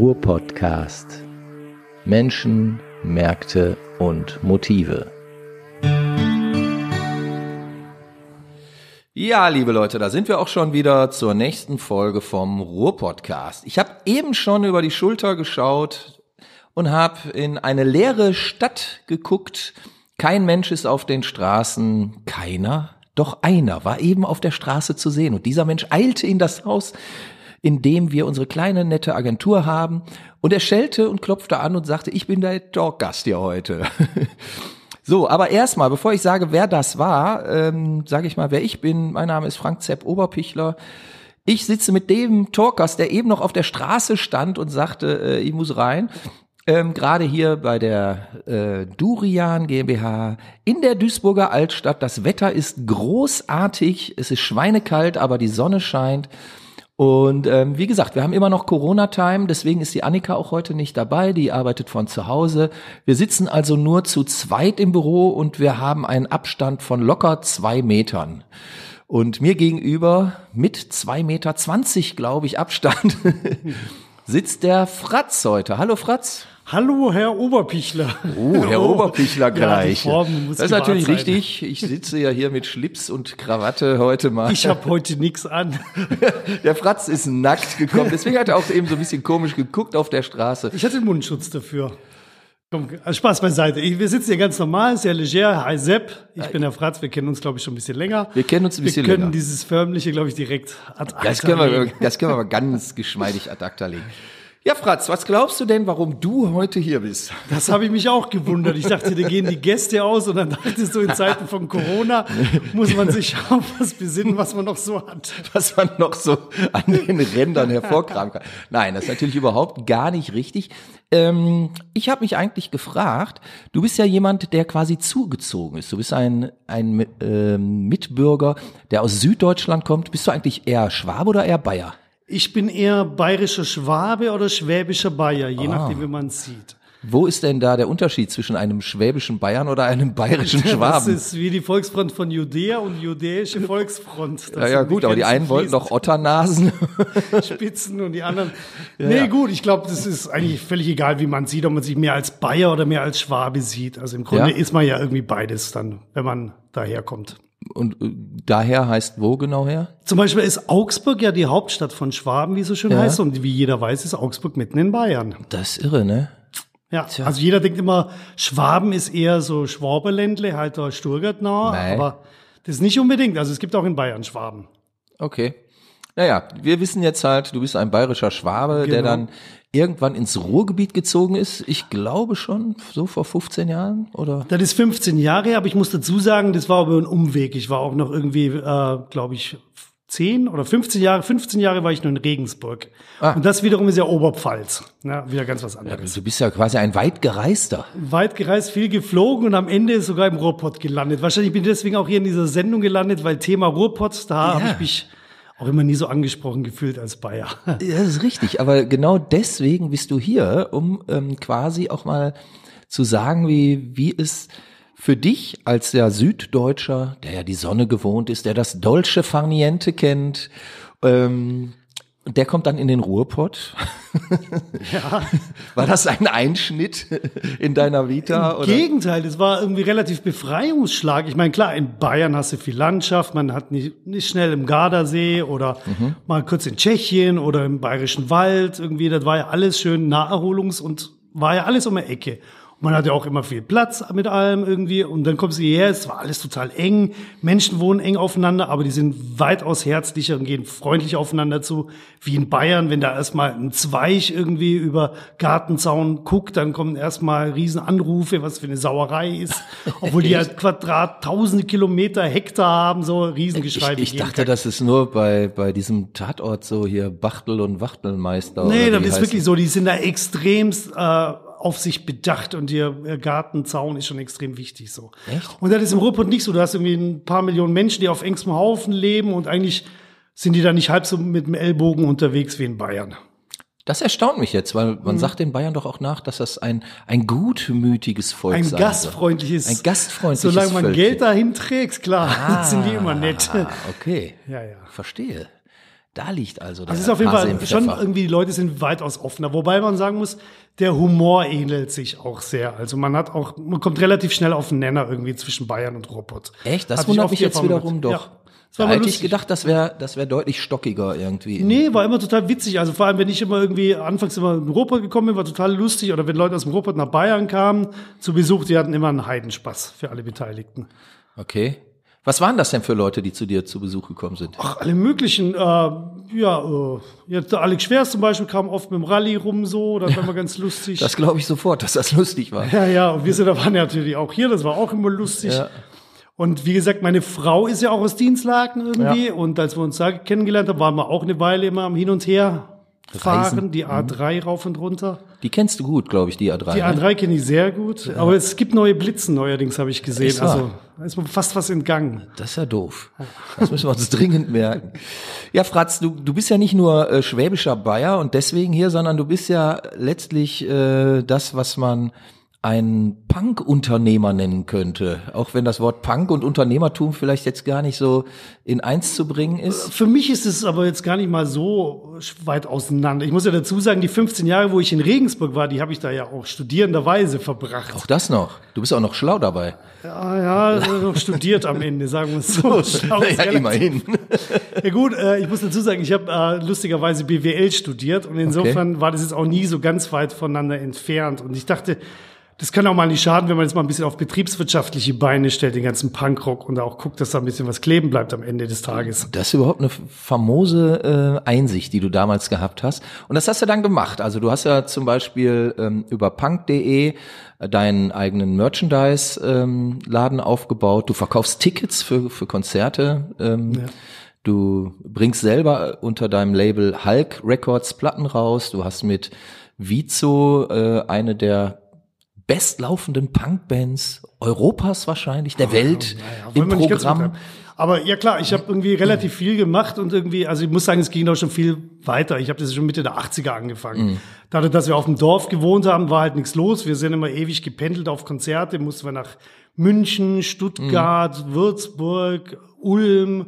Ruhr-Podcast. Menschen, Märkte und Motive. Ja, liebe Leute, da sind wir auch schon wieder zur nächsten Folge vom Ruhr-Podcast. Ich habe eben schon über die Schulter geschaut und habe in eine leere Stadt geguckt. Kein Mensch ist auf den Straßen, keiner, doch einer war eben auf der Straße zu sehen. Und dieser Mensch eilte in das Haus, in dem wir unsere kleine nette Agentur haben. Und er schellte und klopfte an und sagte, ich bin der Talkgast hier heute. so, aber erstmal, bevor ich sage, wer das war, ähm, sage ich mal, wer ich bin. Mein Name ist Frank Zepp Oberpichler. Ich sitze mit dem Talkgast, der eben noch auf der Straße stand und sagte, äh, ich muss rein. Ähm, Gerade hier bei der äh, Durian GmbH in der Duisburger Altstadt. Das Wetter ist großartig. Es ist schweinekalt, aber die Sonne scheint. Und ähm, wie gesagt, wir haben immer noch Corona-Time, deswegen ist die Annika auch heute nicht dabei, die arbeitet von zu Hause. Wir sitzen also nur zu zweit im Büro und wir haben einen Abstand von locker zwei Metern. Und mir gegenüber mit zwei Meter, zwanzig, glaube ich, Abstand, sitzt der Fratz heute. Hallo Fratz. Hallo, Herr Oberpichler. Oh, Herr Oberpichler gleich. Ja, das ist natürlich sein. richtig. Ich sitze ja hier mit Schlips und Krawatte heute mal. Ich habe heute nichts an. Der Fratz ist nackt gekommen. Deswegen hat er auch eben so ein bisschen komisch geguckt auf der Straße. Ich hatte den Mundschutz dafür. Komm, also Spaß beiseite. Ich, wir sitzen hier ganz normal, sehr leger. Hi Sepp, ich bin der Fratz. Wir kennen uns, glaube ich, schon ein bisschen länger. Wir kennen uns ein bisschen Wir können länger. dieses förmliche, glaube ich, direkt ad acta Das können, wir, legen. das können wir aber ganz geschmeidig ad acta legen. Ja, Fratz, was glaubst du denn, warum du heute hier bist? Das habe ich mich auch gewundert. Ich dachte, da gehen die Gäste aus und dann dachte ich so, in Zeiten von Corona muss man sich auf was besinnen, was man noch so hat. Was man noch so an den Rändern hervorkramen kann. Nein, das ist natürlich überhaupt gar nicht richtig. Ähm, ich habe mich eigentlich gefragt, du bist ja jemand, der quasi zugezogen ist. Du bist ein, ein ähm, Mitbürger, der aus Süddeutschland kommt. Bist du eigentlich eher Schwabe oder eher Bayer? Ich bin eher bayerischer Schwabe oder schwäbischer Bayer, je Ah. nachdem, wie man es sieht. Wo ist denn da der Unterschied zwischen einem schwäbischen Bayern oder einem bayerischen Das Schwaben? ist wie die Volksfront von Judäa und judäische Volksfront. Das Ja, ja, gut, aber die einen wollten doch Otternasen. Spitzen und die anderen. Nee, gut, ich glaube, das ist eigentlich völlig egal, wie man sieht, ob man sich mehr als Bayer oder mehr als Schwabe sieht. Also im Grunde Ja. ist man ja irgendwie beides dann, wenn man daherkommt. Und äh, daher heißt wo genau her? Zum Beispiel ist Augsburg ja die Hauptstadt von Schwaben, wie es so schön Ja. heißt. Und wie jeder weiß, ist Augsburg mitten in Bayern. Das ist irre, ne? Ja, also jeder denkt immer, Schwaben ist eher so Schwaberländle, halt da Sturgart nah, Nein. aber das ist nicht unbedingt. Also es gibt auch in Bayern Schwaben. Okay. Naja, wir wissen jetzt halt, du bist ein bayerischer Schwabe, der Genau. dann irgendwann ins Ruhrgebiet gezogen ist. Ich glaube schon, so vor 15 Jahren, oder? Das ist 15 Jahre, her, aber ich muss dazu sagen, das war aber ein Umweg. Ich war auch noch irgendwie, äh, glaube ich, 10 oder 15 Jahre, 15 Jahre war ich nur in Regensburg. Ah. Und das wiederum ist ja Oberpfalz. Ja, wieder ganz was anderes. Du bist ja quasi ein weitgereister. Weit gereist, viel geflogen und am Ende sogar im Ruhrpott gelandet. Wahrscheinlich bin ich deswegen auch hier in dieser Sendung gelandet, weil Thema Ruhrpott, da habe Ja. ich mich auch immer nie so angesprochen gefühlt als Bayer. Ja, das ist richtig, aber genau deswegen bist du hier, um ähm, quasi auch mal zu sagen, wie, wie es für dich als ja Süddeutscher, der ja die Sonne gewohnt ist, der das Dolce Farniente kennt, ähm, und der kommt dann in den Ruhrpott. Ja. War das ein Einschnitt in deiner Vita? Im Oder? Gegenteil, das war irgendwie relativ Befreiungsschlag. Ich meine, klar, in Bayern hast du viel Landschaft, man hat nicht, nicht schnell im Gardasee oder Mhm. mal kurz in Tschechien oder im Bayerischen Wald irgendwie. Das war ja alles schön Naherholungs- und war ja alles um die Ecke. Man hatte auch immer viel Platz mit allem irgendwie. Und dann kommst du hierher, es war alles total eng. Menschen wohnen eng aufeinander, aber die sind weitaus herzlicher und gehen freundlich aufeinander zu. Wie in Bayern, wenn da erstmal ein Zweig irgendwie über Gartenzaun guckt, dann kommen erstmal riesen Anrufe, was für eine Sauerei ist. Obwohl die ja Quadrat, tausende Kilometer, Hektar haben, so Riesengeschrei. Ich, ich dachte, das ist nur bei, bei diesem Tatort so hier Bachtel und Wachtelmeister. Nee, das ist heißt wirklich so. Die sind da extremst äh, auf sich bedacht und ihr äh, Gartenzaun ist schon extrem wichtig so. Echt? Und das ist im Ruhrpott nicht so. Du hast irgendwie ein paar Millionen Menschen, die auf engstem Haufen leben und eigentlich sind die da nicht halb so mit dem Ellbogen unterwegs wie in Bayern. Das erstaunt mich jetzt, weil man sagt den Bayern doch auch nach, dass das ein, ein gutmütiges Volk Ein sein soll. gastfreundliches. Ein gastfreundliches Solange man Völkchen. Geld dahin trägt, klar, sind die immer nett. Ah, okay. Ja, ja. Verstehe. Da liegt also der Also es ist auf jeden Hase Fall schon irgendwie, die Leute sind weitaus offener. Wobei man sagen muss, der Humor ähnelt sich auch sehr. Also man hat auch, man kommt relativ schnell auf einen Nenner irgendwie zwischen Bayern und Ruhrpott. Echt? Das ich wundert mich jetzt wiederum gemacht. doch. Ja. Das Da hätte ich gedacht, das wäre das wär deutlich stockiger irgendwie. Nee, war immer total witzig. Also vor allem, wenn ich immer irgendwie anfangs immer in den Ruhrpott gekommen bin, war total lustig. Oder wenn Leute aus dem Ruhrpott nach Bayern kamen zu Besuch, die hatten immer einen Heidenspaß für alle Beteiligten. Okay. Was waren das denn für Leute, die zu dir zu Besuch gekommen sind? Ach, alle möglichen. Äh, ja, äh, jetzt der Alex Schwers zum Beispiel kam oft mit dem Rallye rum so, das war immer ganz lustig. Das glaube ich sofort, dass das lustig war. ja, ja, und wir sind da waren ja natürlich auch hier, das war auch immer lustig. Ja. Und wie gesagt, meine Frau ist ja auch aus Dienstlaken irgendwie. Ja. Und als wir uns da kennengelernt haben, waren wir auch eine Weile immer am Hin und Her fahren, Reisen. Mhm. die A3 rauf und runter. Die kennst du gut, glaube ich, die A3. Die ne? A3 kenne ich sehr gut, aber es gibt neue Blitzen neuerdings, habe ich gesehen. Ist wahr. Also da ist mir fast was entgangen. Das ist ja doof. Das müssen wir uns dringend merken. Ja, Fratz, du, du bist ja nicht nur äh, schwäbischer Bayer und deswegen hier, sondern du bist ja letztlich äh, das, was man ein Punk-Unternehmer nennen könnte. Auch wenn das Wort Punk und Unternehmertum vielleicht jetzt gar nicht so in eins zu bringen ist. Für mich ist es aber jetzt gar nicht mal so weit auseinander. Ich muss ja dazu sagen, die 15 Jahre, wo ich in Regensburg war, die habe ich da ja auch studierenderweise verbracht. Auch das noch. Du bist auch noch schlau dabei. Ja, ja, noch studiert am Ende, sagen wir es so. Schlau ja, immerhin. Ja gut, äh, ich muss dazu sagen, ich habe äh, lustigerweise BWL studiert und insofern war das jetzt auch nie so ganz weit voneinander entfernt. Und ich dachte, das kann auch mal nicht schaden, wenn man jetzt mal ein bisschen auf betriebswirtschaftliche Beine stellt, den ganzen Punkrock und auch guckt, dass da ein bisschen was kleben bleibt am Ende des Tages. Das ist überhaupt eine famose äh, Einsicht, die du damals gehabt hast. Und das hast du dann gemacht. Also du hast ja zum Beispiel ähm, über punk.de äh, deinen eigenen Merchandise-Laden aufgebaut. Du verkaufst Tickets für, für Konzerte. Ähm, Du bringst selber unter deinem Label Hulk Records Platten raus. Du hast mit Vizo äh, eine der bestlaufenden Punkbands Europas wahrscheinlich, der Welt Wollen im wir nicht ganz Programm. Aber ja klar, ich habe irgendwie relativ viel gemacht und irgendwie, also ich muss sagen, es ging doch schon viel weiter. Ich habe das schon Mitte der 80er angefangen. Dadurch, dass wir auf dem Dorf gewohnt haben, war halt nichts los. Wir sind immer ewig gependelt auf Konzerte, mussten wir nach München, Stuttgart, Würzburg, Ulm,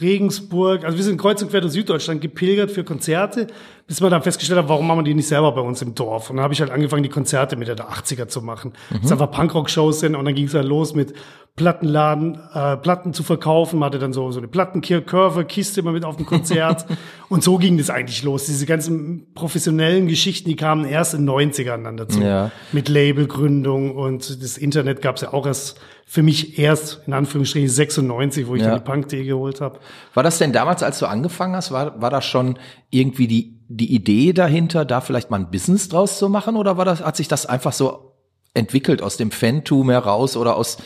Regensburg. Also wir sind kreuz und quer durch Süddeutschland gepilgert für Konzerte, bis wir dann festgestellt haben, warum machen wir die nicht selber bei uns im Dorf? Und dann habe ich halt angefangen, die Konzerte Mitte der 80er zu machen. Das einfach Punkrock-Shows sind und dann ging es halt los mit Plattenladen, äh, Platten zu verkaufen. Man hatte dann so, so eine Plattenkörper-Kiste immer mit auf dem Konzert. und so ging das eigentlich los. Diese ganzen professionellen Geschichten, die kamen erst in den 90ern dann dazu. Ja. Mit Labelgründung und das Internet gab es ja auch erst für mich erst, in Anführungsstrichen, 96, wo ich Ja. dann die Punk.de geholt habe. War das denn damals, als du angefangen hast, war, war das schon irgendwie die, die Idee dahinter, da vielleicht mal ein Business draus zu machen? Oder war das, hat sich das einfach so entwickelt aus dem Fantum heraus oder aus,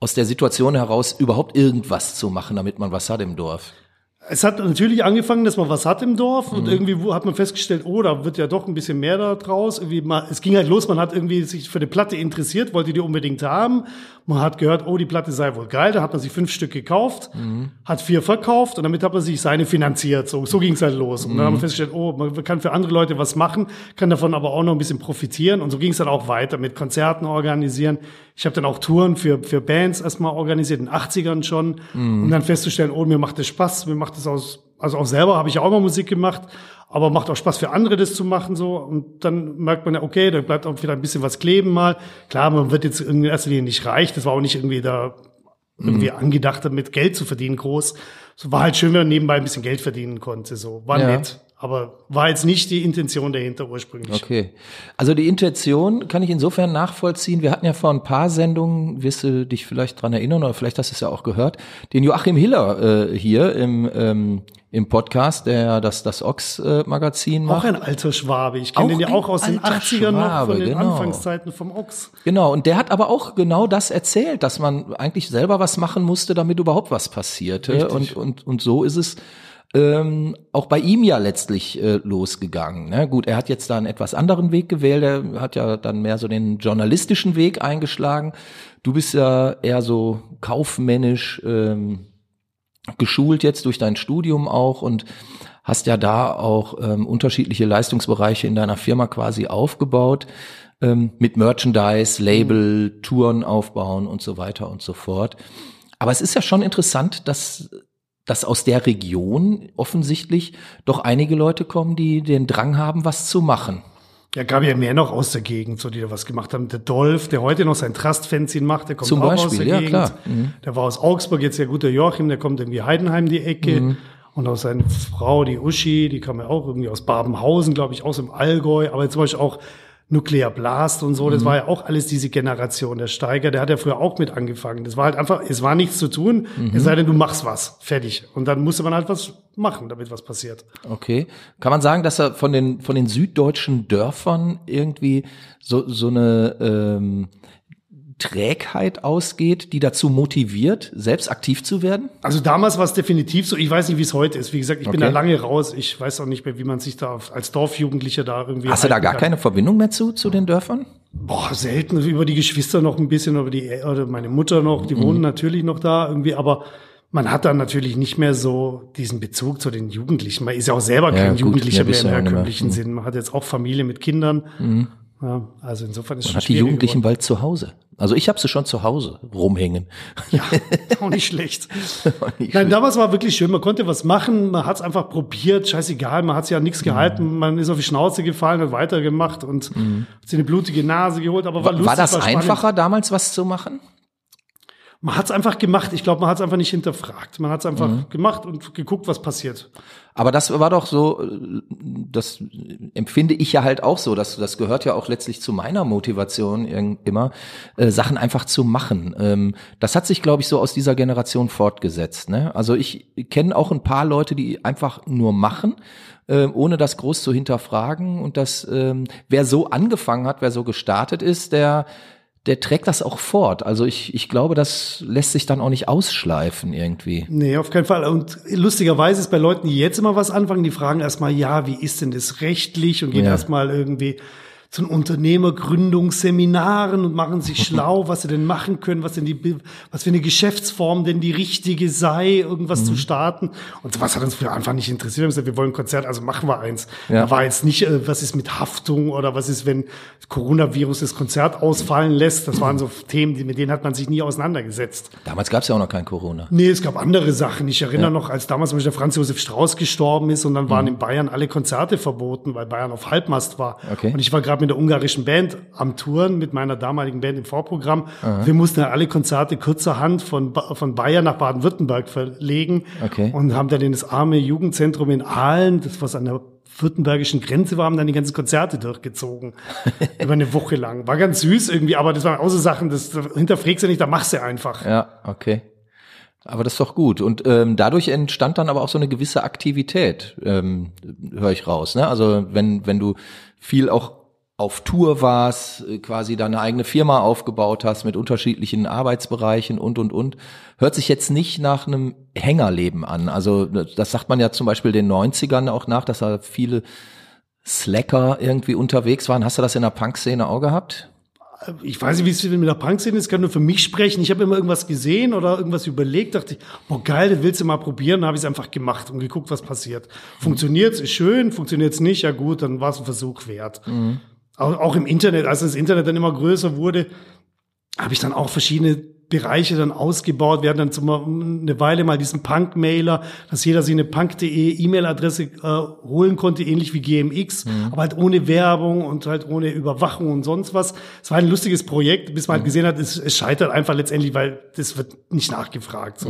aus der Situation heraus, überhaupt irgendwas zu machen, damit man was hat im Dorf? Es hat natürlich angefangen, dass man was hat im Dorf Mhm. und irgendwie hat man festgestellt, oh, da wird ja doch ein bisschen mehr da draus. Irgendwie mal, es ging halt los, man hat irgendwie sich für eine Platte interessiert, wollte die unbedingt haben. Man hat gehört, oh, die Platte sei wohl geil, da hat man sich fünf Stück gekauft, Mhm. hat vier verkauft und damit hat man sich seine finanziert. So, so ging es halt los. Und dann Mhm. haben wir festgestellt, oh, man kann für andere Leute was machen, kann davon aber auch noch ein bisschen profitieren. Und so ging es dann auch weiter mit Konzerten organisieren. Ich habe dann auch Touren für, für Bands erstmal organisiert, in den 80ern schon, um dann festzustellen, oh, mir macht das Spaß, mir macht das aus, also auch selber habe ich auch mal Musik gemacht, aber macht auch Spaß für andere, das zu machen, so. Und dann merkt man ja, okay, da bleibt auch wieder ein bisschen was kleben mal. Klar, man wird jetzt in erster Linie nicht reich, das war auch nicht irgendwie da irgendwie angedacht, damit Geld zu verdienen groß. So war halt schön, wenn man nebenbei ein bisschen Geld verdienen konnte, so. War Ja. nett. Aber war jetzt nicht die Intention dahinter ursprünglich. Okay. Also die Intention kann ich insofern nachvollziehen. Wir hatten ja vor ein paar Sendungen, wirst du dich vielleicht dran erinnern oder vielleicht hast du es ja auch gehört, den Joachim Hiller äh, hier im, ähm, im Podcast, der das, das Ox-Magazin Auch macht. ein alter Schwabe. Ich kenne Auch den ja auch aus den alter 80ern noch, von den genau. Anfangszeiten vom Ochs. Genau, und der hat aber auch genau das erzählt, dass man eigentlich selber was machen musste, damit überhaupt was passierte. Und, und, und so ist es ähm, auch bei ihm ja letztlich äh, losgegangen. Ne? Gut, er hat jetzt da einen etwas anderen Weg gewählt, er hat ja dann mehr so den journalistischen Weg eingeschlagen. Du bist ja eher so kaufmännisch ähm, geschult jetzt durch dein Studium auch und hast ja da auch ähm, unterschiedliche Leistungsbereiche in deiner Firma quasi aufgebaut ähm, mit Merchandise, Label, Touren aufbauen und so weiter und so fort. Aber es ist ja schon interessant, dass dass aus der Region offensichtlich doch einige Leute kommen, die den Drang haben, was zu machen. Ja, gab ja mehr noch aus der Gegend, so die da was gemacht haben. Der Dolph, der heute noch sein Trust-Fanzine macht, der kommt Zum auch Beispiel, aus der ja, Gegend. klar. Mhm. Der war aus Augsburg, jetzt der gute Joachim, der kommt irgendwie Heidenheim die Ecke. Mhm. Und auch seine Frau, die Uschi, die kam ja auch irgendwie aus Babenhausen, glaube ich, aus dem Allgäu, aber zum Beispiel auch Nuclear Blast und so, Mhm. das war ja auch alles diese Generation. Der Steiger, der hat ja früher auch mit angefangen. Das war halt einfach, es war nichts zu tun, Mhm. es sei denn, du machst was, fertig. Und dann musste man halt was machen, damit was passiert. Okay. Kann man sagen, dass er von den, von den süddeutschen Dörfern irgendwie so, so eine ähm, Trägheit ausgeht, die dazu motiviert, selbst aktiv zu werden? Also damals war es definitiv so. Ich weiß nicht, wie es heute ist. Wie gesagt, ich bin Okay. da lange raus. Ich weiß auch nicht mehr, wie man sich da als Dorfjugendlicher da irgendwie. Hast du da gar kann. keine Verbindung mehr zu, zu den Dörfern? Boah, selten. Über die Geschwister noch ein bisschen, über die, oder meine Mutter noch. Mhm. Die wohnen natürlich noch da irgendwie, aber man hat dann natürlich nicht mehr so diesen Bezug zu den Jugendlichen. Man ist ja auch selber Ja, kein gut. Jugendlicher Ja, mehr im mehr. herkömmlichen Mhm. Sinn. Man hat jetzt auch Familie mit Kindern. Ja, also insofern ist es Man schon hat die Jugendlichen geworden. bald zu Hause. Also ich habe sie schon zu Hause rumhängen. Ja, auch nicht schlecht. Nein, damals war wirklich schön. Man konnte was machen. Man hat es einfach probiert. Scheißegal. Man hat ja nichts gehalten. Man ist auf die Schnauze gefallen, hat weitergemacht und hat sich eine blutige Nase geholt. Aber war, War, lustig, war das spannend. einfacher, damals was zu machen? Man hat es einfach gemacht. Ich glaube, man hat es einfach nicht hinterfragt. Man hat es einfach Mhm. gemacht und geguckt, was passiert. Aber das war doch so, äh, das empfinde ich ja halt auch so, dass das gehört ja auch letztlich zu meiner Motivation immer, äh, Sachen einfach zu machen. Ähm, das hat sich, glaube ich, so aus dieser Generation fortgesetzt. Ne? Also ich kenne auch ein paar Leute, die einfach nur machen, äh, ohne das groß zu hinterfragen. Und das, ähm, wer so angefangen hat, wer so gestartet ist, der der trägt das auch fort. Also ich, ich glaube, das lässt sich dann auch nicht ausschleifen irgendwie. Nee, auf keinen Fall. Und lustigerweise ist bei Leuten, die jetzt immer was anfangen, die fragen erstmal, ja, wie ist denn das rechtlich? Und gehen Ja. erstmal irgendwie zu den Unternehmergründungsseminaren und machen sich schlau, was sie denn machen können, was denn die, was für eine Geschäftsform denn die richtige sei, irgendwas Mhm. zu starten. Und sowas hat uns früher einfach nicht interessiert. Wir haben gesagt, wir wollen ein Konzert, also machen wir eins. Ja. Da war jetzt nicht, äh, was ist mit Haftung oder was ist, wenn Coronavirus das Konzert ausfallen lässt. Das waren so Themen, die, mit denen hat man sich nie auseinandergesetzt. Damals gab es ja auch noch kein Corona. Nee, es gab andere Sachen. Ich erinnere Ja. noch, als damals zum Beispiel der Franz Josef Strauß gestorben ist und dann Mhm. waren in Bayern alle Konzerte verboten, weil Bayern auf Halbmast war. Okay. Und ich war gerade mit der ungarischen Band am Touren, mit meiner damaligen Band im Vorprogramm. Wir mussten ja alle Konzerte kurzerhand von, Ba- von Bayern nach Baden-Württemberg verlegen Okay. und haben dann in das arme Jugendzentrum in Aalen, das was an der württembergischen Grenze war, haben dann die ganzen Konzerte durchgezogen. über eine Woche lang. War ganz süß irgendwie, aber das waren auch so Sachen, das das hinterfragst du nicht, da machst du einfach. Ja, okay. Aber das ist doch gut. Und ähm, dadurch entstand dann aber auch so eine gewisse Aktivität, ähm, höre ich raus. Ne? Also wenn, wenn du viel auch auf Tour warst, äh, quasi deine eigene Firma aufgebaut hast mit unterschiedlichen Arbeitsbereichen und, und, und, hört sich jetzt nicht nach einem Hängerleben an. Also das sagt man ja zum Beispiel den 90ern auch nach, dass da viele Slacker irgendwie unterwegs waren. Hast du das in der Punk-Szene auch gehabt? ich weiß nicht, wie es mit der Punk-Szene ist, kann nur für mich sprechen. Ich habe immer irgendwas gesehen oder irgendwas überlegt, dachte ich, boah geil, das willst du mal probieren, dann habe ich es einfach gemacht und geguckt, was passiert. Funktioniert's, ist schön, funktioniert's nicht, ja gut, dann war es ein Versuch wert. Auch, auch im Internet, als das Internet dann immer größer wurde, habe ich dann auch verschiedene Bereiche dann ausgebaut. Wir hatten dann zum, eine Weile mal diesen Punk-Mailer, dass jeder sich eine punk.de E-Mail-Adresse äh, holen konnte, ähnlich wie GMX, aber halt ohne Werbung und halt ohne Überwachung und sonst was. Es war ein lustiges Projekt, bis man halt gesehen hat, es, es scheitert einfach letztendlich, weil das wird nicht nachgefragt. So.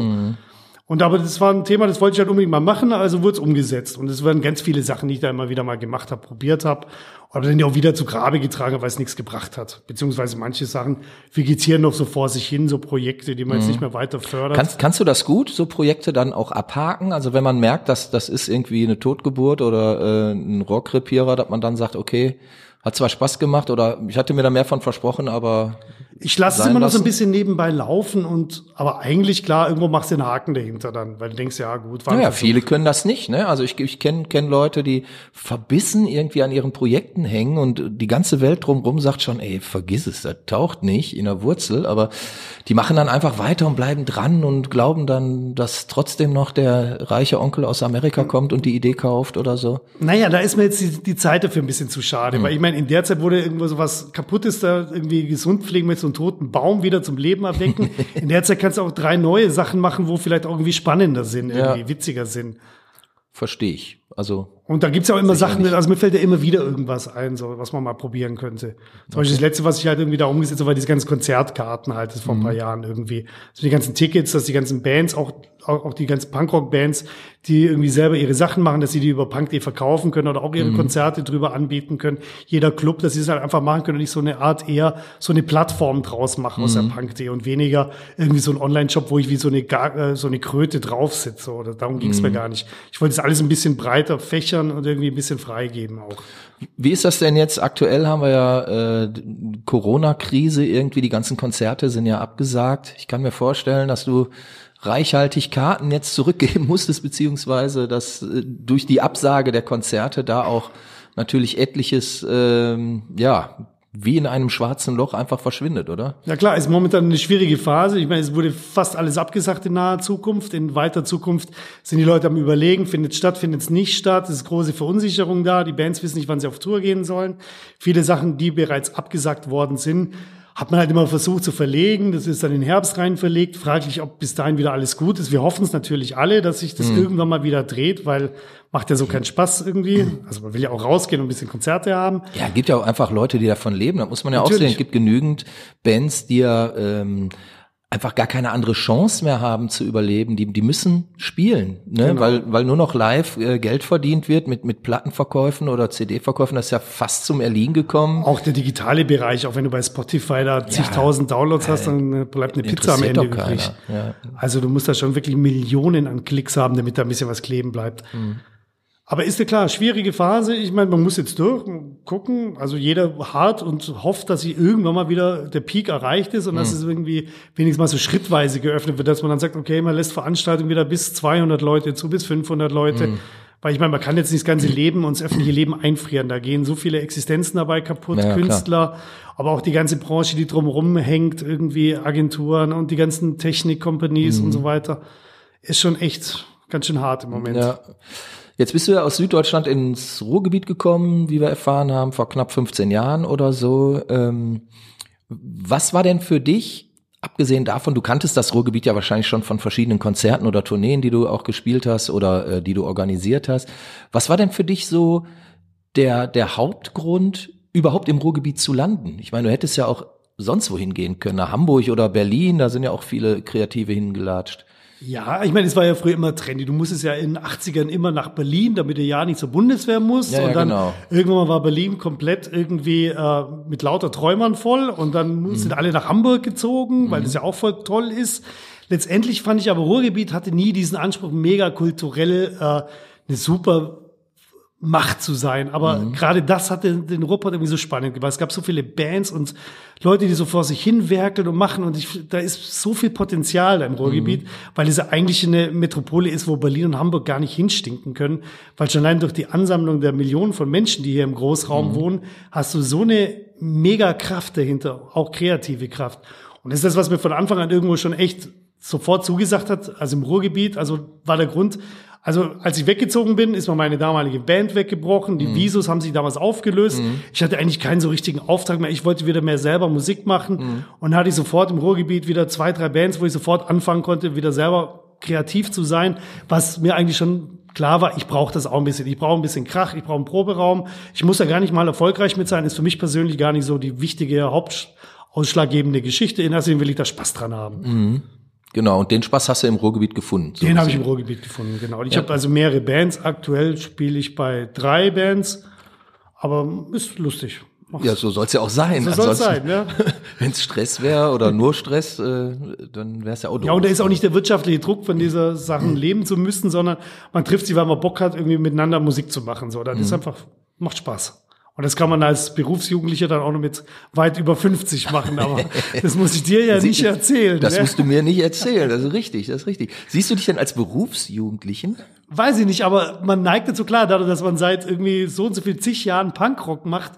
Und aber das war ein Thema, das wollte ich halt unbedingt mal machen, also wurde es umgesetzt. Und es waren ganz viele Sachen, die ich da immer wieder mal gemacht habe, probiert habe. Oder dann auch wieder zu Grabe getragen, habe, weil es nichts gebracht hat. Beziehungsweise manche Sachen vegetieren noch so vor sich hin, so Projekte, die man jetzt nicht mehr weiter fördert. Kannst, kannst du das gut, so Projekte dann auch abhaken? Also wenn man merkt, dass das ist irgendwie eine Totgeburt oder äh, ein Rohrkrepierer, dass man dann sagt, okay, hat zwar Spaß gemacht oder ich hatte mir da mehr von versprochen, aber Ich lasse es immer noch so ein bisschen nebenbei laufen und aber eigentlich klar, irgendwo machst du den Haken dahinter dann, weil du denkst, ja gut, war naja, viele können das nicht. Ne? Also ich, ich kenne kenn Leute, die verbissen irgendwie an ihren Projekten hängen und die ganze Welt drumherum sagt schon, ey, vergiss es, das taucht nicht in der Wurzel, aber die machen dann einfach weiter und bleiben dran und glauben dann, dass trotzdem noch der reiche Onkel aus Amerika kommt und die Idee kauft oder so. Naja, da ist mir jetzt die, die Zeit dafür ein bisschen zu schade, Hm. weil ich meine, in der Zeit wurde irgendwo so was kaputtes da irgendwie gesund pflegen mit so einem toten Baum wieder zum Leben erwecken. in der Zeit kannst du auch drei neue Sachen machen, wo vielleicht auch irgendwie spannender sind, irgendwie Ja. witziger sind. Verstehe ich. Also Und da gibt's ja auch immer Sachen, also mir fällt ja immer wieder irgendwas ein, so, was man mal probieren könnte. Zum Beispiel das letzte, was ich halt irgendwie da umgesetzt habe, war diese ganzen Konzertkarten halt, das vor ein Mhm. paar Jahren irgendwie. Also die ganzen Tickets, dass die ganzen Bands, auch, auch, auch die ganzen Punkrock-Bands, die irgendwie selber ihre Sachen machen, dass sie die über Punk.de verkaufen können oder auch ihre Mhm. Konzerte drüber anbieten können. Jeder Club, dass sie es halt einfach machen können und nicht so eine Art eher so eine Plattform draus machen aus Mhm. der Punk.de und weniger irgendwie so ein Online-Shop, wo ich wie so eine, äh, so eine Kröte drauf sitze. Oder darum ging's Mhm. mir gar nicht. Ich wollte es alles ein bisschen breiter fächern und irgendwie ein bisschen freigeben auch. Wie ist das denn jetzt? Aktuell haben wir ja äh, Corona-Krise irgendwie, die ganzen Konzerte sind ja abgesagt. Ich kann mir vorstellen, dass du reichhaltig Karten jetzt zurückgeben musstest, beziehungsweise dass äh, durch die Absage der Konzerte da auch natürlich etliches, ähm, ja, wie in einem schwarzen Loch einfach verschwindet, oder? Ja klar, ist momentan eine schwierige Phase. Ich meine, es wurde fast alles abgesagt in naher Zukunft. In weiter Zukunft sind die Leute am überlegen, findet es statt, findet es nicht statt. Es ist große Verunsicherung da. Die Bands wissen nicht, wann sie auf Tour gehen sollen. Viele Sachen, die bereits abgesagt worden sind, hat man halt immer versucht zu verlegen. Das ist dann in den Herbst rein verlegt. Fraglich, ob bis dahin wieder alles gut ist. Wir hoffen es natürlich alle, dass sich das irgendwann mal wieder dreht, weil macht ja so keinen Spaß irgendwie. Also man will ja auch rausgehen und ein bisschen Konzerte haben. Ja, gibt ja auch einfach Leute, die davon leben. Da muss man ja auch Natürlich. sehen, es gibt genügend Bands, die ja ähm, einfach gar keine andere Chance mehr haben zu überleben. Die, die müssen spielen, ne? Genau. weil, weil nur noch live äh, Geld verdient wird mit, mit Plattenverkäufen oder CD-Verkäufen. Das ist ja fast zum Erliegen gekommen. Auch der digitale Bereich, auch wenn du bei Spotify da zigtausend Downloads hast, dann äh, bleibt eine Pizza am Ende übrig. Ja. Also du musst da schon wirklich Millionen an Klicks haben, damit da ein bisschen was kleben bleibt. Mhm. Aber ist ja klar, schwierige Phase. Ich meine, man muss jetzt durch gucken. Also jeder hart und hofft, dass sie irgendwann mal wieder der Peak erreicht ist und Mhm. dass es irgendwie wenigstens mal so schrittweise geöffnet wird, dass man dann sagt, okay, man lässt Veranstaltungen wieder bis 200 Leute zu, bis 500 Leute. Mhm. Weil ich meine, man kann jetzt nicht das ganze Leben und das öffentliche Leben einfrieren. Da gehen so viele Existenzen dabei kaputt, Ja, ja, klar. Künstler, aber auch die ganze Branche, die drumherum hängt, irgendwie Agenturen und die ganzen Technik-Companies Mhm. und so weiter. Ist schon echt ganz schön hart im Moment. Ja. Jetzt bist du ja aus Süddeutschland ins Ruhrgebiet gekommen, wie wir erfahren haben, vor knapp 15 Jahren oder so. Ähm, was war denn für dich, abgesehen davon, du kanntest das Ruhrgebiet ja wahrscheinlich schon von verschiedenen Konzerten oder Tourneen, die du auch gespielt hast oder äh, die du organisiert hast. Was war denn für dich so der, der Hauptgrund, überhaupt im Ruhrgebiet zu landen? Ich meine, du hättest ja auch sonst wohin gehen können, nach Hamburg oder Berlin, da sind ja auch viele Kreative hingelatscht. Ja, ich meine, es war ja früher immer trendy. Du musstest ja in den 80ern immer nach Berlin, damit du ja nicht zur Bundeswehr musst. Ja, ja, und dann genau. irgendwann mal war Berlin komplett irgendwie äh, mit lauter Träumern voll und dann Mhm. sind alle nach Hamburg gezogen, weil das ja auch voll toll ist. Letztendlich fand ich aber Ruhrgebiet hatte nie diesen Anspruch, mega kulturell äh, eine super Macht zu sein. Aber Mhm. gerade das hat den, den Ruhrpott irgendwie so spannend gemacht. Es gab so viele Bands und Leute, die so vor sich hinwerkeln und machen. Und ich, da ist so viel Potenzial da im Ruhrgebiet, Mhm. weil es eigentlich eine Metropole ist, wo Berlin und Hamburg gar nicht hinstinken können. Weil schon allein durch die Ansammlung der Millionen von Menschen, die hier im Großraum Mhm. wohnen, hast du so eine mega Kraft dahinter, auch kreative Kraft. Und das ist das, was mir von Anfang an irgendwo schon echt sofort zugesagt hat, also im Ruhrgebiet, also war der Grund, also als ich weggezogen bin, ist mal meine damalige Band weggebrochen, die Visos haben sich damals aufgelöst. Ich hatte eigentlich keinen so richtigen Auftrag mehr, ich wollte wieder mehr selber Musik machen und dann hatte ich sofort im Ruhrgebiet wieder zwei, drei Bands, wo ich sofort anfangen konnte, wieder selber kreativ zu sein, was mir eigentlich schon klar war, ich brauche das auch ein bisschen. Ich brauche ein bisschen Krach, ich brauche einen Proberaum. Ich muss da gar nicht mal erfolgreich mit sein, ist für mich persönlich gar nicht so die wichtige, hauptausschlaggebende Geschichte. In Asien will ich da Spaß dran haben. Genau, und den Spaß hast du im Ruhrgebiet gefunden. so Den habe ich im Ruhrgebiet gefunden, genau. Ich habe also mehrere Bands. Aktuell spiele ich bei drei Bands, aber ist lustig. Mach's. Ja, so soll's ja auch sein. so soll es sein, ja. Wenn es Stress wäre oder nur Stress, äh, dann wäre es ja auch doof. Ja, und da ist auch nicht der wirtschaftliche Druck von dieser Sachen leben zu müssen, sondern man trifft sich, weil man Bock hat, irgendwie miteinander Musik zu machen. So, das Mhm. ist einfach, macht Spaß. Und das kann man als Berufsjugendlicher dann auch noch mit weit über 50 machen, aber das muss ich dir ja nicht erzählen. Das ne? musst du mir nicht erzählen. Das ist richtig, das ist richtig. Siehst du dich denn als Berufsjugendlichen? Weiß ich nicht, aber man neigt dazu klar, dadurch, dass man seit irgendwie so und so viel zig Jahren Punkrock macht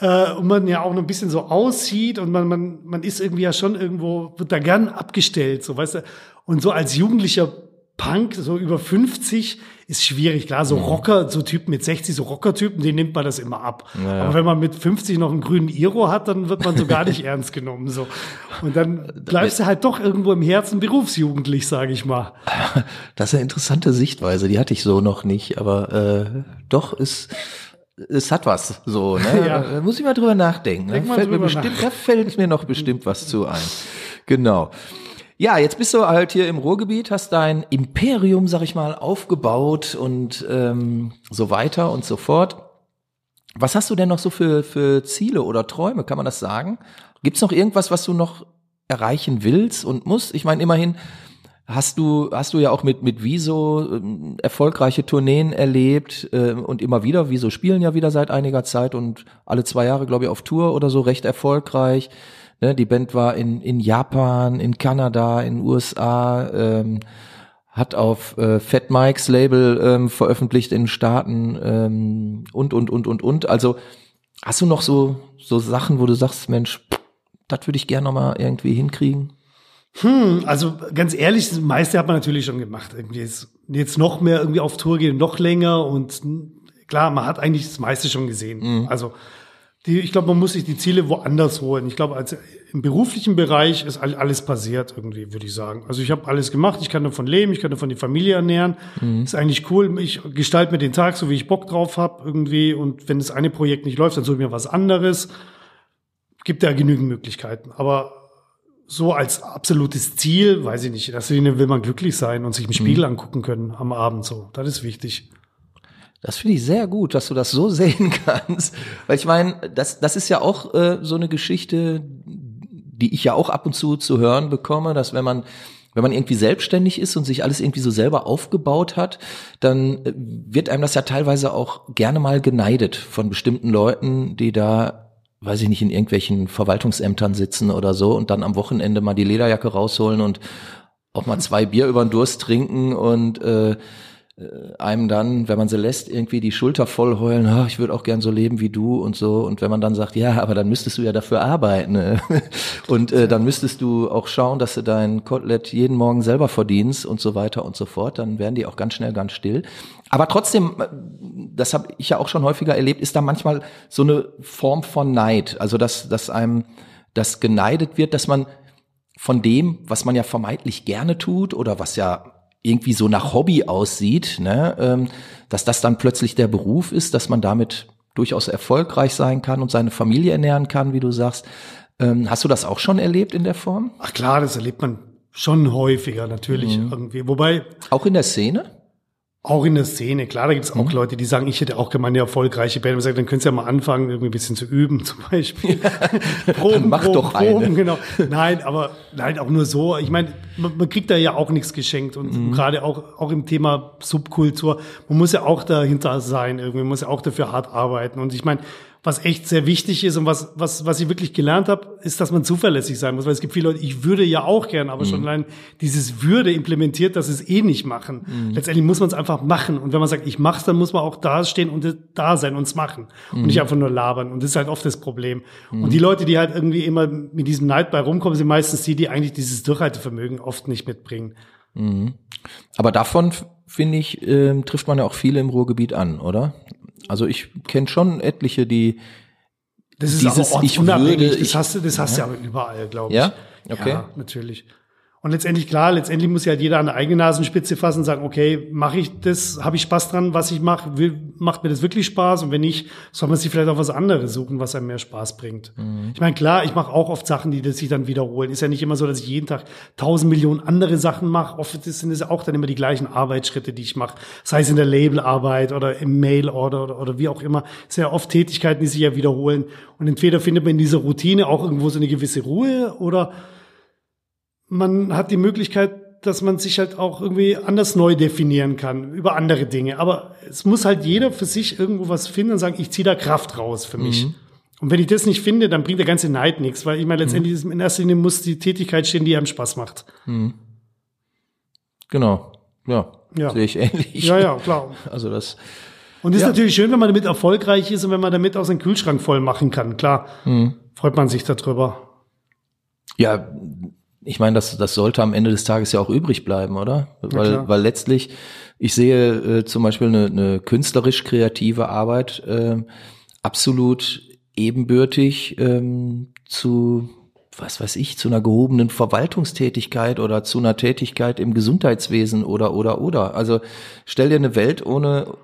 äh, und man ja auch noch ein bisschen so aussieht und man, man, man ist irgendwie ja schon irgendwo, wird da gern abgestellt, so weißt du. Und so als jugendlicher Punk, so über 50, ist schwierig. Klar, so Rocker, so Typen mit 60, so Rockertypen, denen nimmt man das immer ab. Ja, ja. Aber wenn man mit 50 noch einen grünen Iro hat, dann wird man so gar nicht ernst genommen. So. Und dann bleibst du halt doch irgendwo im Herzen berufsjugendlich, sage ich mal. Das ist eine interessante Sichtweise, die hatte ich so noch nicht, aber äh, doch ist es hat was so, ne? Ja. Da muss ich mal drüber nachdenken. Da Denk mal fällt, mir bestimmt, da fällt mir noch bestimmt was zu ein. Genau. Ja, jetzt bist du halt hier im Ruhrgebiet, hast dein Imperium, sag ich mal, aufgebaut und ähm, so weiter und so fort. Was hast du denn noch so für, für Ziele oder Träume? Kann man das sagen? Gibt's noch irgendwas, was du noch erreichen willst und musst? Ich meine, immerhin hast du, hast du ja auch mit, mit Wieso ähm, erfolgreiche Tourneen erlebt äh, und immer wieder. Wieso spielen ja wieder seit einiger Zeit und alle zwei Jahre, glaube ich, auf Tour oder so recht erfolgreich. Ne, die Band war in, in Japan, in Kanada, in USA, ähm, hat auf äh, Fat Mike's Label ähm, veröffentlicht in den Staaten ähm, und, und, und, und, und. Also hast du noch so, so Sachen, wo du sagst, Mensch, das würde ich gerne noch mal irgendwie hinkriegen? Hm, also ganz ehrlich, das meiste hat man natürlich schon gemacht. Irgendwie jetzt, jetzt noch mehr irgendwie auf Tour gehen, noch länger und klar, man hat eigentlich das meiste schon gesehen. Also die, ich glaube, man muss sich die Ziele woanders holen. Ich glaube, als im beruflichen Bereich ist all- alles passiert irgendwie, würde ich sagen. Also ich habe alles gemacht, ich kann davon leben, ich kann davon die Familie ernähren. Ist eigentlich cool. Ich gestalte mir den Tag so, wie ich Bock drauf habe irgendwie. Und wenn das eine Projekt nicht läuft, dann suche ich mir was anderes. Gibt ja genügend Möglichkeiten. Aber so als absolutes Ziel, weiß ich nicht. Deswegen will man glücklich sein und sich im Spiegel angucken können am Abend so. Das ist wichtig. Das finde ich sehr gut, dass du das so sehen kannst. Weil ich meine, das, das ist ja auch äh, so eine Geschichte, die ich ja auch ab und zu zu hören bekomme, dass wenn man wenn man irgendwie selbstständig ist und sich alles irgendwie so selber aufgebaut hat, dann äh, wird einem das ja teilweise auch gerne mal geneidet von bestimmten Leuten, die da, weiß ich nicht, in irgendwelchen Verwaltungsämtern sitzen oder so und dann am Wochenende mal die Lederjacke rausholen und auch mal zwei Bier über den Durst trinken und äh, einem dann, wenn man sie lässt, irgendwie die Schulter voll heulen, "Ah, ich würde auch gern so leben wie du und so. Und wenn man dann sagt, ja, aber dann müsstest du ja dafür arbeiten. Ne? Und äh, dann müsstest du auch schauen, dass du dein Kotelett jeden Morgen selber verdienst und so weiter und so fort. Dann werden die auch ganz schnell ganz still. Aber trotzdem, äh, das habe ich ja auch schon häufiger erlebt, ist da manchmal so eine Form von Neid. Also dass, dass einem das geneidet wird, dass man von dem, was man ja vermeintlich gerne tut oder was ja irgendwie so nach Hobby aussieht, ne, ähm, dass das dann plötzlich der Beruf ist, dass man damit durchaus erfolgreich sein kann und seine Familie ernähren kann, wie du sagst. Ähm, hast du das auch schon erlebt in der Form? Ach klar, das erlebt man schon häufiger natürlich irgendwie. Wobei Auch in der Szene? Auch in der Szene, klar, da gibt es auch Leute, die sagen, ich hätte auch gerne eine erfolgreiche Band. Man sagt, dann könntest du ja mal anfangen, irgendwie ein bisschen zu üben, zum Beispiel. Proben, mach Proben, doch eine. Proben, genau. Nein, aber nein, auch nur so. Ich meine, man, man kriegt da ja auch nichts geschenkt und gerade auch, auch im Thema Subkultur, man muss ja auch dahinter sein, irgendwie, man muss ja auch dafür hart arbeiten. Und ich meine, was echt sehr wichtig ist und was, was, was ich wirklich gelernt habe, ist, dass man zuverlässig sein muss. Weil es gibt viele Leute, ich würde ja auch gern, aber schon allein dieses Würde implementiert, dass es eh nicht machen. Letztendlich muss man es einfach machen. Und wenn man sagt, ich mach's, dann muss man auch da stehen und da sein und es machen. Und nicht einfach nur labern. Und das ist halt oft das Problem. Und die Leute, die halt irgendwie immer mit diesem Neid bei rumkommen, sind meistens die, die eigentlich dieses Durchhaltevermögen oft nicht mitbringen. Aber davon, finde ich, ähm, trifft man ja auch viele im Ruhrgebiet an, oder? Also ich kenne schon etliche, die, Das ist Dieses aber Ich würde- das ich- hast du, das hast du aber überall, glaube ich. Ja? Okay. Ja, natürlich. Und letztendlich, klar, letztendlich muss ja halt jeder an der eigene Nasenspitze fassen und sagen, okay, mache ich das, habe ich Spaß dran, was ich mache, will, macht mir das wirklich Spaß? Und wenn nicht, soll man sich vielleicht auch was anderes suchen, was einem mehr Spaß bringt. Mhm. Ich meine, klar, ich mache auch oft Sachen, die sich dann wiederholen. Ist ja nicht immer so, dass ich jeden Tag tausend Millionen andere Sachen mache. Oft sind es auch dann immer die gleichen Arbeitsschritte, die ich mache. Sei es in der Labelarbeit oder im Mail-Order oder, oder wie auch immer. Es sind ja oft Tätigkeiten, die sich ja wiederholen. Und entweder findet man in dieser Routine auch irgendwo so eine gewisse Ruhe oder man hat die Möglichkeit, dass man sich halt auch irgendwie anders neu definieren kann über andere Dinge. Aber es muss halt jeder für sich irgendwo was finden und sagen, ich ziehe da Kraft raus für mich. Und wenn ich das nicht finde, dann bringt der ganze Neid nichts, weil ich meine, letztendlich ist in erster Linie muss die Tätigkeit stehen, die einem Spaß macht. genau, ja, Ja. sehe ich ähnlich. Ja, ja, klar. Also das, Und es ist Ja. natürlich schön, wenn man damit erfolgreich ist und wenn man damit auch seinen Kühlschrank voll machen kann. Klar, freut man sich darüber. ja, ich meine, das, das sollte am Ende des Tages ja auch übrig bleiben, oder? Weil, weil letztlich, ich sehe äh, zum Beispiel eine, eine künstlerisch kreative Arbeit äh, absolut ebenbürtig ähm, zu, was weiß ich, zu einer gehobenen Verwaltungstätigkeit oder zu einer Tätigkeit im Gesundheitswesen oder, oder, oder. Also stell dir eine Welt ohne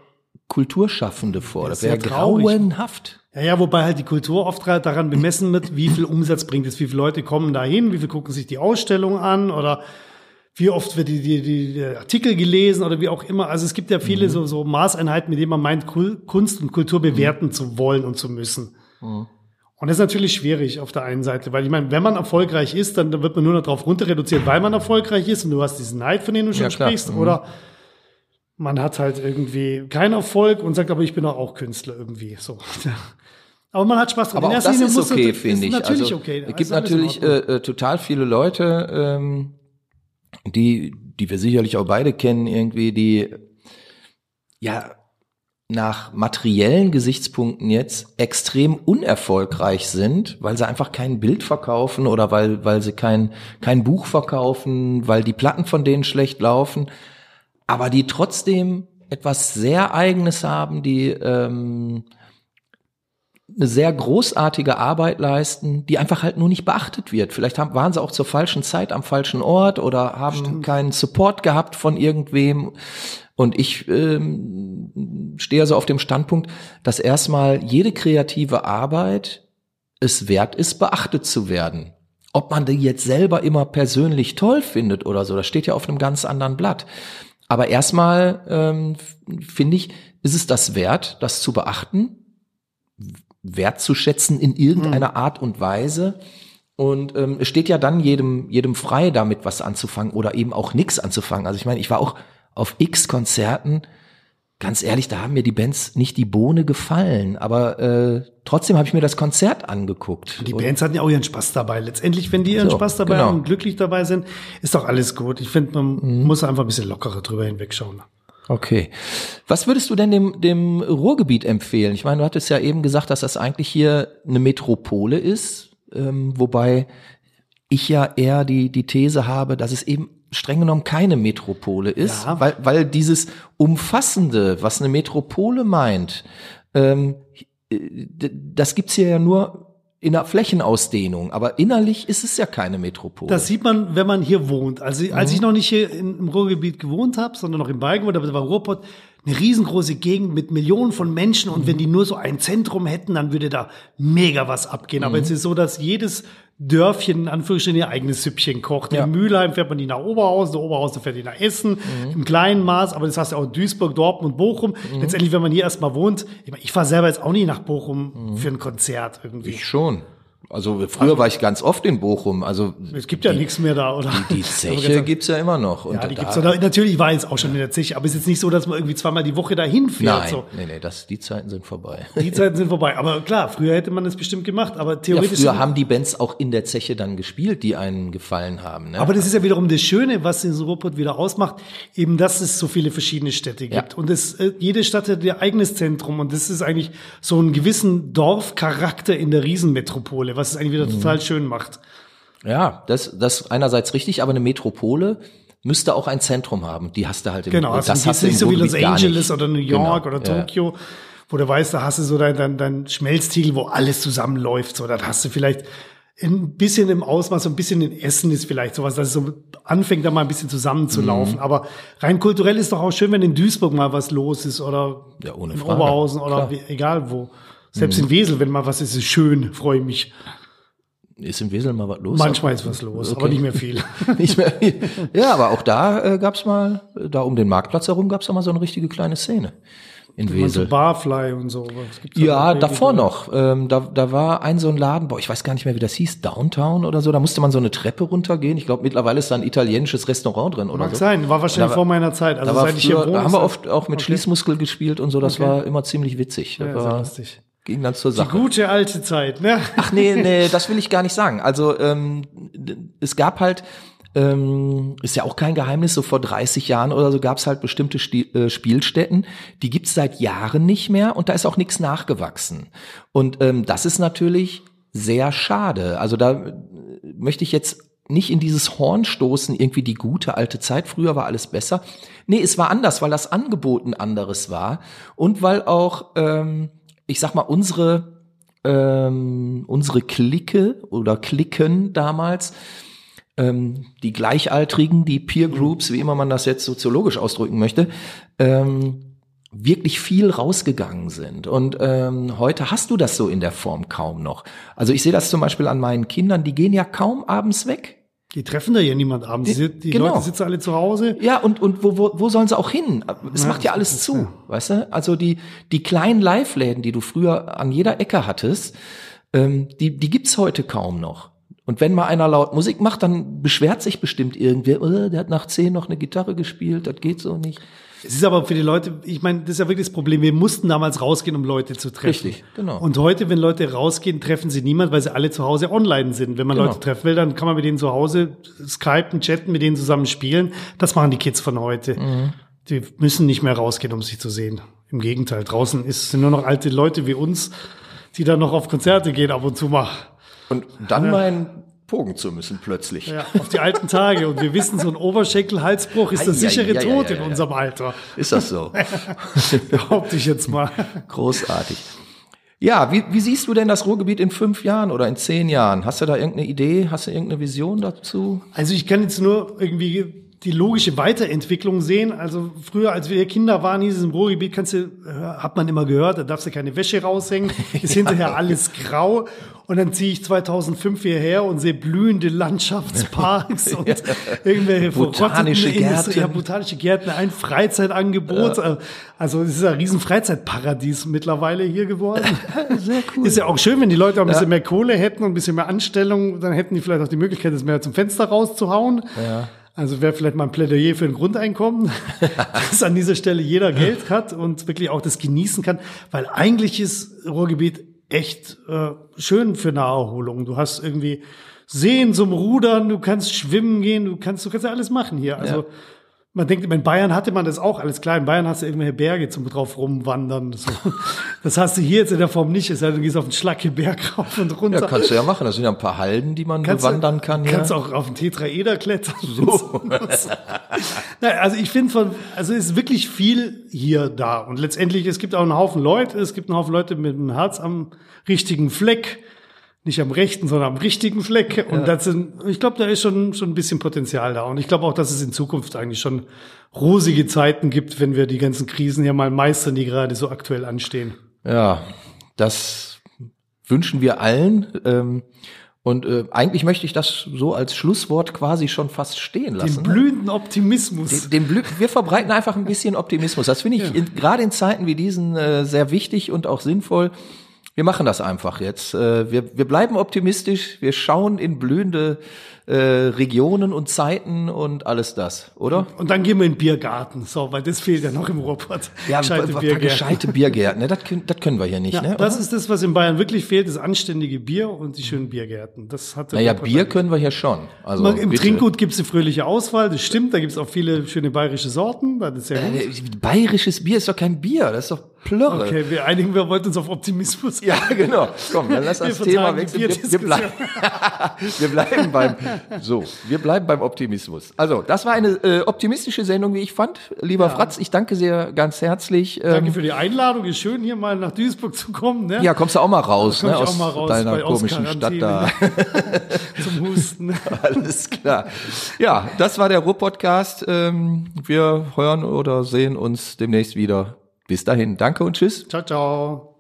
Kulturschaffende vor. Das Das ist wäre ja grauenhaft. Ja, ja, wobei halt die Kultur oft gerade daran bemessen wird, wie viel Umsatz bringt es, wie viele Leute kommen da hin, wie viel gucken sich die Ausstellung an oder wie oft wird die, die, die, Artikel gelesen oder wie auch immer. Also es gibt ja viele so, so Maßeinheiten, mit denen man meint, Kunst und Kultur bewerten zu wollen und zu müssen. Und das ist natürlich schwierig auf der einen Seite, weil ich meine, wenn man erfolgreich ist, dann wird man nur noch darauf runter reduziert, weil man erfolgreich ist und du hast diesen Neid, von dem du schon Ja, sprichst, Mhm. oder man hat halt irgendwie keinen Erfolg und sagt, aber ich bin doch auch Künstler irgendwie. So. Aber man hat Spaß dran. Aber auch das ist okay, finde ich. Natürlich also, okay. Es gibt natürlich äh, äh, total viele Leute, ähm, die, die wir sicherlich auch beide kennen, irgendwie, die ja nach materiellen Gesichtspunkten jetzt extrem unerfolgreich sind, weil sie einfach kein Bild verkaufen oder weil, weil sie kein, kein Buch verkaufen, weil die Platten von denen schlecht laufen, aber die trotzdem etwas sehr Eigenes haben, die ähm, eine sehr großartige Arbeit leisten, die einfach halt nur nicht beachtet wird. Vielleicht haben, waren sie auch zur falschen Zeit am falschen Ort oder haben keinen Support gehabt von irgendwem. Und ich ähm, stehe also auf dem Standpunkt, dass erstmal jede kreative Arbeit es wert ist, beachtet zu werden. Ob man die jetzt selber immer persönlich toll findet oder so, das steht ja auf einem ganz anderen Blatt. Aber erstmal ähm, finde ich, ist es das wert, das zu beachten, wertzuschätzen in irgendeiner Art und Weise. Und ähm, es steht ja dann jedem, jedem frei, damit was anzufangen oder eben auch nichts anzufangen. Also ich meine, ich war auch auf x Konzerten, ganz ehrlich, da haben mir die Bands nicht die Bohne gefallen, aber äh, trotzdem habe ich mir das Konzert angeguckt. Die Bands hatten ja auch ihren Spaß dabei. Letztendlich, wenn die ihren So, Spaß dabei genau. haben und glücklich dabei sind, ist doch alles gut. Ich finde, man Mhm. muss einfach ein bisschen lockerer drüber hinwegschauen. Okay. Was würdest du denn dem, dem Ruhrgebiet empfehlen? Ich meine, du hattest ja eben gesagt, dass das eigentlich hier eine Metropole ist, ähm, wobei ich ja eher die, die These habe, dass es eben streng genommen keine Metropole ist, Ja. weil, weil dieses Umfassende, was eine Metropole meint, ähm, d- das gibt's hier ja nur in der Flächenausdehnung, aber innerlich ist es ja keine Metropole. Das sieht man, wenn man hier wohnt. Also Mhm. als ich noch nicht hier im Ruhrgebiet gewohnt habe, sondern noch in Bayern gewohnt habe, das war Ruhrpott, eine riesengroße Gegend mit Millionen von Menschen. Und wenn die nur so ein Zentrum hätten, dann würde da mega was abgehen. Mhm. Aber jetzt ist so, dass jedes Dörfchen in Anführungsstrichen ihr eigenes Süppchen kocht. Ja. In Mülheim fährt man die nach Oberhausen, der Oberhausen fährt die nach Essen, im kleinen Maß, aber das hast du auch in Duisburg, Dortmund, Bochum. Letztendlich, wenn man hier erstmal wohnt, ich, meine, ich fahre selber jetzt auch nie nach Bochum für ein Konzert irgendwie. ich schon. Also früher war ich ganz oft in Bochum. Also es gibt ja nichts mehr da, oder? die Zeche gibt's ja immer noch. Und Ja, die da- gibt's da, natürlich war jetzt auch schon in der Zeche, aber es ist jetzt nicht so, dass man irgendwie zweimal die Woche dahin fährt. Nein, So. nee, nee, das, die Zeiten sind vorbei. Die Zeiten sind vorbei. Aber klar, früher hätte man das bestimmt gemacht, aber Ja, theoretisch. früher haben die Bands auch in der Zeche dann gespielt, die einen gefallen haben. Ne? aber das ist ja wiederum das Schöne, was den Ruhrpott wieder ausmacht, eben, dass es so viele verschiedene Städte gibt. Ja. Und es, äh, jede Stadt hat ihr eigenes Zentrum und das ist eigentlich so einen gewissen Dorfcharakter in der Riesenmetropole, was es eigentlich wieder Mhm. total schön macht. ja, das, das einerseits richtig, aber eine Metropole müsste auch ein Zentrum haben. Die hast du halt im Genau, das also hast jetzt du nicht so wie Los Angeles oder New York Genau, oder ja. Tokio, wo du weißt, da hast du so dein, dein, dein Schmelztiegel, wo alles zusammenläuft. So, dann hast du vielleicht ein bisschen im Ausmaß, so ein bisschen in Essen ist vielleicht sowas, dass es so anfängt, da mal ein bisschen zusammenzulaufen. Mhm. Aber rein kulturell ist doch auch schön, wenn in Duisburg mal was los ist oder Ja, in Frage. Oberhausen oder wie, egal wo. Selbst in Wesel, wenn mal was ist, ist schön, freue ich mich. Ist im Wesel mal was los? Manchmal ist was los, aber Okay. nicht mehr viel. nicht mehr viel. Ja, aber auch da äh, gab's mal, da um den Marktplatz herum gab's auch mal so eine richtige kleine Szene in Man so Wesel. Barfly und so. Ja, davor noch. Ähm, da, da war ein so ein Laden, boah, ich weiß gar nicht mehr, wie das hieß, Downtown oder so. Da musste man so eine Treppe runtergehen. Ich glaube, mittlerweile ist da ein italienisches Restaurant drin oder Mag so. sein, war wahrscheinlich Da vor meiner Zeit. Also da war seit ich hier wohne. da haben wir oft auch mit Okay. Schließmuskel gespielt und so. Das Okay. war immer ziemlich witzig. Das Ja, sehr war, lustig. Ging dann zur Die Sache. gute alte Zeit, ne? Ach nee, nee, das will ich gar nicht sagen. Also ähm, es gab halt, ähm, ist ja auch kein Geheimnis, so vor 30 Jahren oder so gab es halt bestimmte Sti äh, Spielstätten, die gibt's seit Jahren nicht mehr und da ist auch nichts nachgewachsen. Und ähm, das ist natürlich sehr schade. Also da äh, möchte ich jetzt nicht in dieses Horn stoßen, irgendwie die gute alte Zeit, früher war alles besser. Nee, es war anders, weil das Angebot ein anderes war und weil auch, ähm, ich sag mal, unsere, ähm, unsere Clique oder Klicken damals, ähm, die Gleichaltrigen, die Peer Groups, wie immer man das jetzt soziologisch ausdrücken möchte, ähm, wirklich viel rausgegangen sind. Und ähm, heute hast du das so in der Form kaum noch. Also ich sehe das zum Beispiel an meinen Kindern, die gehen ja kaum abends weg. Die treffen da ja niemand abends. Die, die genau. Leute sitzen alle zu Hause. Ja, und, und wo, wo, wo sollen sie auch hin? Es ja, macht ja alles zu, ja. weißt du? Also die, die kleinen Live-Läden, die du früher an jeder Ecke hattest, ähm, die, die gibt's heute kaum noch. Und wenn mal einer laut Musik macht, dann beschwert sich bestimmt irgendwer, oh, der hat nach zehn noch eine Gitarre gespielt, das geht so nicht. Es ist aber für die Leute, ich meine, das ist ja wirklich das Problem. Wir mussten damals rausgehen, um Leute zu treffen. Richtig, genau. Und heute, wenn Leute rausgehen, treffen sie niemand, weil sie alle zu Hause online sind. Wenn man genau. Leute treffen will, dann kann man mit denen zu Hause skypen, chatten, mit denen zusammen spielen. Das machen die Kids von heute. Mhm. Die müssen nicht mehr rausgehen, um sich zu sehen. Im Gegenteil, draußen ist, sind nur noch alte Leute wie uns, die dann noch auf Konzerte gehen ab und zu mal. Und dann ja. mein pogen zu müssen plötzlich. Ja, auf die alten Tage. Und wir wissen, so ein Oberschenkel-Halsbruch ist der sichere ja, ja, Tod in unserem Alter. Ist das so? Behaupte ich jetzt mal. Großartig. Ja, wie, wie siehst du denn das Ruhrgebiet in fünf Jahren oder in zehn Jahren? Hast du da irgendeine Idee? Hast du irgendeine Vision dazu? Also ich kann jetzt nur irgendwie die logische Weiterentwicklung sehen. Also früher, als wir Kinder waren, hieß es im Ruhrgebiet, kannst du, äh, hat man immer gehört, da darfst du keine Wäsche raushängen, ist ja, hinterher alles grau. Und dann ziehe ich 2005 hierher und sehe blühende Landschaftsparks und irgendwelche botanische Gärten. Ja, botanische Gärten, ein Freizeitangebot. Ja. Also es ist ein riesen Freizeitparadies mittlerweile hier geworden. Sehr cool. Ist ja auch schön, wenn die Leute auch ein bisschen ja. mehr Kohle hätten und ein bisschen mehr Anstellung, dann hätten die vielleicht auch die Möglichkeit, das mehr zum Fenster rauszuhauen. Ja. Also wäre vielleicht mal ein Plädoyer für ein Grundeinkommen, dass an dieser Stelle jeder Geld hat und wirklich auch das genießen kann, weil eigentlich ist Ruhrgebiet echt äh, schön für Naherholung. Du hast irgendwie Seen zum Rudern, du kannst schwimmen gehen, du kannst, du kannst ja alles machen hier. Also ja man denkt, in Bayern hatte man das auch alles klar. In Bayern hast du irgendwelche Berge zum drauf rumwandern. So. Das hast du hier jetzt in der Form nicht. Es sei du gehst auf den Schlackeberg rauf und runter. Ja, kannst du ja machen. Das sind ja ein paar Halden, die man kannst bewandern du, kann. Kannst ja. auch auf den Tetraeder klettern. So. also ich finde von, also es ist wirklich viel hier da. Und letztendlich, es gibt auch einen Haufen Leute. Es gibt einen Haufen Leute mit dem Herz am richtigen Fleck nicht am rechten, sondern am richtigen Fleck. Und ja. das sind, ich glaube, da ist schon, schon ein bisschen Potenzial da. Und ich glaube auch, dass es in Zukunft eigentlich schon rosige Zeiten gibt, wenn wir die ganzen Krisen ja mal meistern, die gerade so aktuell anstehen. Ja, das wünschen wir allen. Ähm, und äh, eigentlich möchte ich das so als Schlusswort quasi schon fast stehen lassen. Den blühenden Optimismus. Den, den Blü wir verbreiten einfach ein bisschen Optimismus. Das finde ich ja. gerade in Zeiten wie diesen äh, sehr wichtig und auch sinnvoll wir machen das einfach jetzt. Äh, wir, wir bleiben optimistisch, wir schauen in blühende äh, Regionen und Zeiten und alles das, oder? Und dann gehen wir in den Biergarten, so, weil das fehlt ja noch im Ruhrpott. Ja, gescheite Biergärten. Gescheite Biergärten, ne? das, können, das können wir hier nicht. Ja, ne, das ist das, was in Bayern wirklich fehlt, das anständige Bier und die schönen Biergärten. Das hat naja, Bier können wir hier schon. Also, Im bitte. Trinkgut gibt es eine fröhliche Auswahl, das stimmt, da gibt es auch viele schöne bayerische Sorten. Das ist ja äh, bayerisches Bier ist doch kein Bier, das ist doch Plörre. Okay, wir einigen, wir wollten uns auf Optimismus. Ja, genau. Komm, dann lass das Thema wechseln. Wir, wir, bleiben, wir bleiben beim, so, wir bleiben beim Optimismus. Also, das war eine äh, optimistische Sendung, wie ich fand. Lieber ja. Fratz, ich danke sehr ganz herzlich. Ähm, danke für die Einladung. Ist schön, hier mal nach Duisburg zu kommen. Ne? Ja, kommst du auch mal raus, ne, aus mal raus deiner komischen Stadt da. Zum Husten. Alles klar. Ja, das war der Ruhr-Podcast. Ähm, wir hören oder sehen uns demnächst wieder. Bis dahin, danke und tschüss. Ciao, ciao.